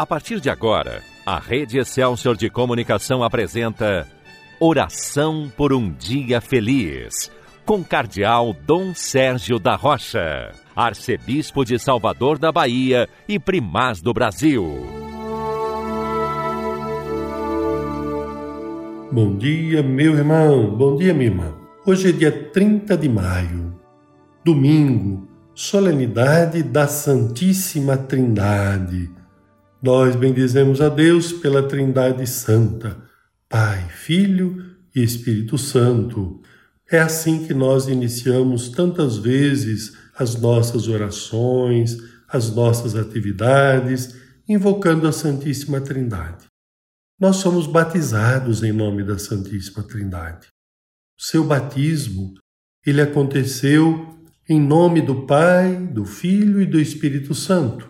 A partir de agora, a Rede Excelsior de Comunicação apresenta Oração por um Dia Feliz, com Cardeal Dom Sérgio da Rocha, Arcebispo de Salvador da Bahia e Primaz do Brasil. Bom dia, meu irmão, bom dia, minha irmã. Hoje é dia 30 de maio, domingo, solenidade da Santíssima Trindade nós bendizemos a Deus pela Trindade Santa, Pai, Filho e Espírito Santo. É assim que nós iniciamos tantas vezes as nossas orações, as nossas atividades, invocando a Santíssima Trindade. Nós somos batizados em nome da Santíssima Trindade. O seu batismo, ele aconteceu em nome do Pai, do Filho e do Espírito Santo.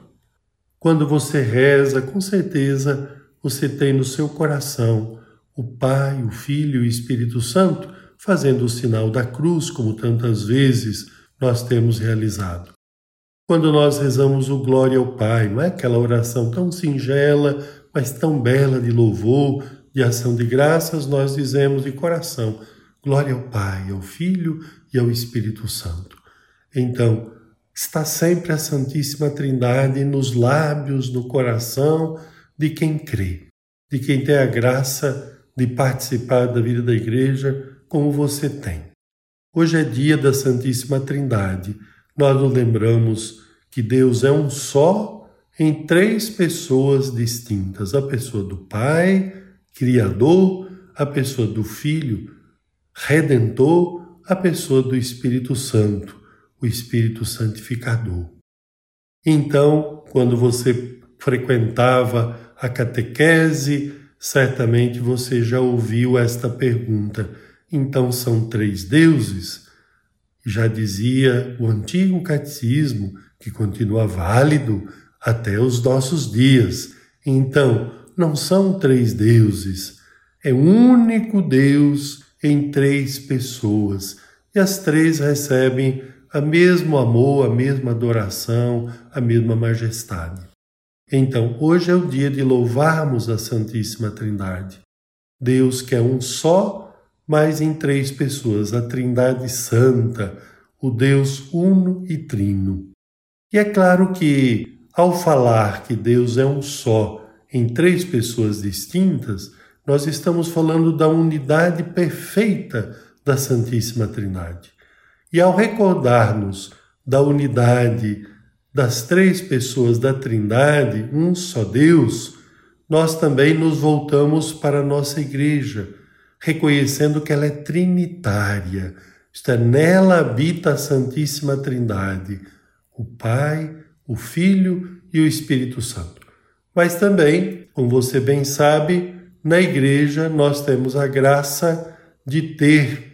Quando você reza, com certeza você tem no seu coração o Pai, o Filho e o Espírito Santo fazendo o sinal da cruz, como tantas vezes nós temos realizado. Quando nós rezamos o Glória ao Pai, não é aquela oração tão singela, mas tão bela de louvor, de ação de graças, nós dizemos de coração: Glória ao Pai, ao Filho e ao Espírito Santo. Então, está sempre a Santíssima Trindade nos lábios, no coração de quem crê, de quem tem a graça de participar da vida da igreja como você tem. Hoje é dia da Santíssima Trindade. Nós nos lembramos que Deus é um só em três pessoas distintas: a pessoa do Pai, Criador, a pessoa do Filho, Redentor, a pessoa do Espírito Santo o Espírito Santificador. Então, quando você frequentava a catequese, certamente você já ouviu esta pergunta. Então são três deuses? Já dizia o antigo catecismo, que continua válido até os nossos dias. Então, não são três deuses, é um único Deus em três pessoas, e as três recebem a mesmo amor, a mesma adoração, a mesma majestade. Então, hoje é o dia de louvarmos a Santíssima Trindade. Deus que é um só, mas em três pessoas, a Trindade Santa, o Deus uno e trino. E é claro que, ao falar que Deus é um só em três pessoas distintas, nós estamos falando da unidade perfeita da Santíssima Trindade. E ao recordar-nos da unidade das três pessoas da Trindade, um só Deus, nós também nos voltamos para a nossa igreja, reconhecendo que ela é trinitária. Está nela habita a Santíssima Trindade, o Pai, o Filho e o Espírito Santo. Mas também, como você bem sabe, na igreja nós temos a graça de ter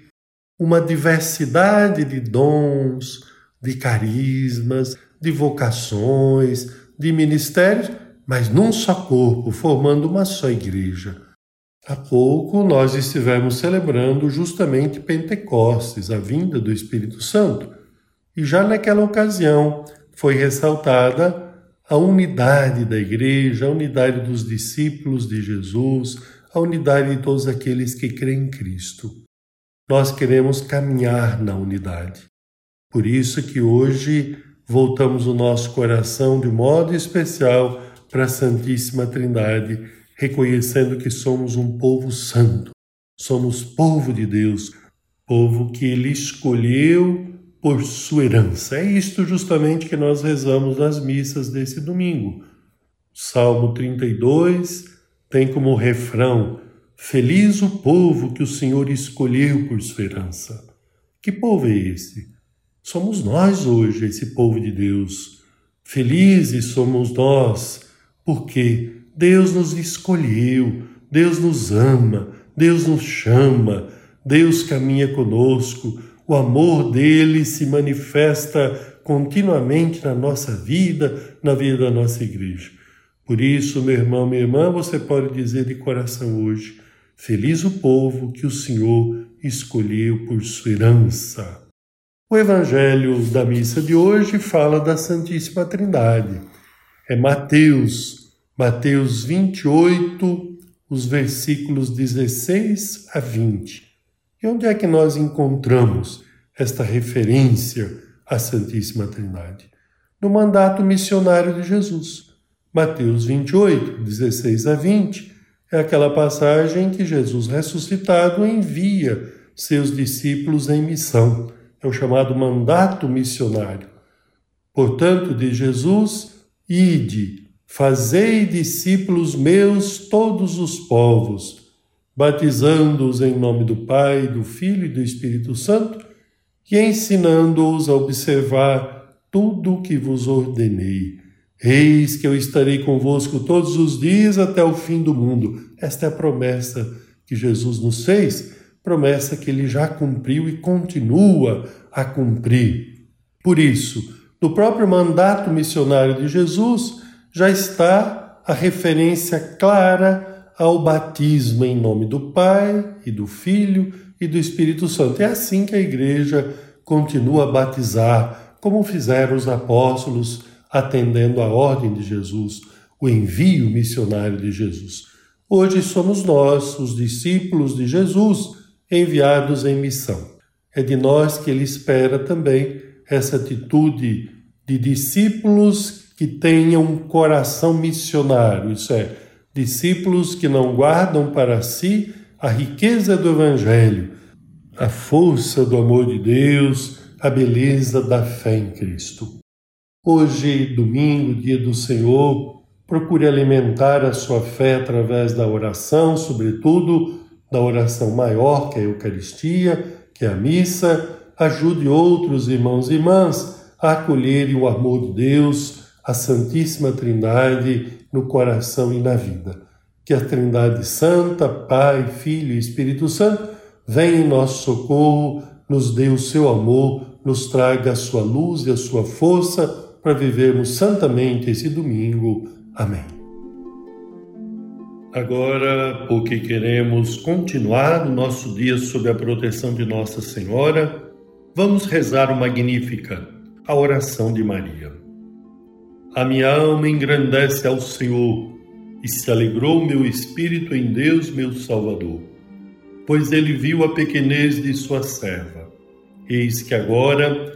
uma diversidade de dons, de carismas, de vocações, de ministérios, mas num só corpo, formando uma só igreja. Há pouco nós estivemos celebrando justamente Pentecostes, a vinda do Espírito Santo, e já naquela ocasião foi ressaltada a unidade da igreja, a unidade dos discípulos de Jesus, a unidade de todos aqueles que creem em Cristo nós queremos caminhar na unidade. Por isso que hoje voltamos o nosso coração de modo especial para a Santíssima Trindade, reconhecendo que somos um povo santo, somos povo de Deus, povo que Ele escolheu por sua herança. É isto justamente que nós rezamos nas missas desse domingo. Salmo 32 tem como refrão Feliz o povo que o Senhor escolheu por sua herança. Que povo é esse? Somos nós hoje, esse povo de Deus. Felizes somos nós, porque Deus nos escolheu, Deus nos ama, Deus nos chama, Deus caminha conosco, o amor dele se manifesta continuamente na nossa vida, na vida da nossa igreja. Por isso, meu irmão, minha irmã, você pode dizer de coração hoje: Feliz o povo que o Senhor escolheu por sua herança. O evangelho da missa de hoje fala da Santíssima Trindade. É Mateus, Mateus 28, os versículos 16 a 20. E onde é que nós encontramos esta referência à Santíssima Trindade? No mandato missionário de Jesus. Mateus 28, 16 a 20, é aquela passagem que Jesus ressuscitado envia seus discípulos em missão. É o chamado mandato missionário. Portanto, de Jesus, ide, fazei discípulos meus todos os povos, batizando-os em nome do Pai, do Filho e do Espírito Santo, e ensinando-os a observar tudo o que vos ordenei. Eis que eu estarei convosco todos os dias até o fim do mundo. Esta é a promessa que Jesus nos fez, promessa que ele já cumpriu e continua a cumprir. Por isso, no próprio mandato missionário de Jesus já está a referência clara ao batismo em nome do Pai e do Filho e do Espírito Santo. É assim que a igreja continua a batizar, como fizeram os apóstolos, atendendo à ordem de Jesus, o envio missionário de Jesus. Hoje somos nós, os discípulos de Jesus, enviados em missão. É de nós que ele espera também essa atitude de discípulos que tenham um coração missionário, isso é, discípulos que não guardam para si a riqueza do Evangelho, a força do amor de Deus, a beleza da fé em Cristo. Hoje, domingo, dia do Senhor, procure alimentar a sua fé através da oração, sobretudo da oração maior, que é a Eucaristia, que é a missa. Ajude outros irmãos e irmãs a acolherem o amor de Deus, a Santíssima Trindade no coração e na vida. Que a Trindade Santa, Pai, Filho e Espírito Santo, venha em nosso socorro, nos dê o seu amor, nos traga a sua luz e a sua força para vivermos santamente esse domingo. Amém. Agora, porque queremos continuar o nosso dia sob a proteção de Nossa Senhora, vamos rezar o Magnífica a oração de Maria. A minha alma engrandece ao Senhor e se alegrou meu espírito em Deus, meu Salvador, pois ele viu a pequenez de sua serva. Eis que agora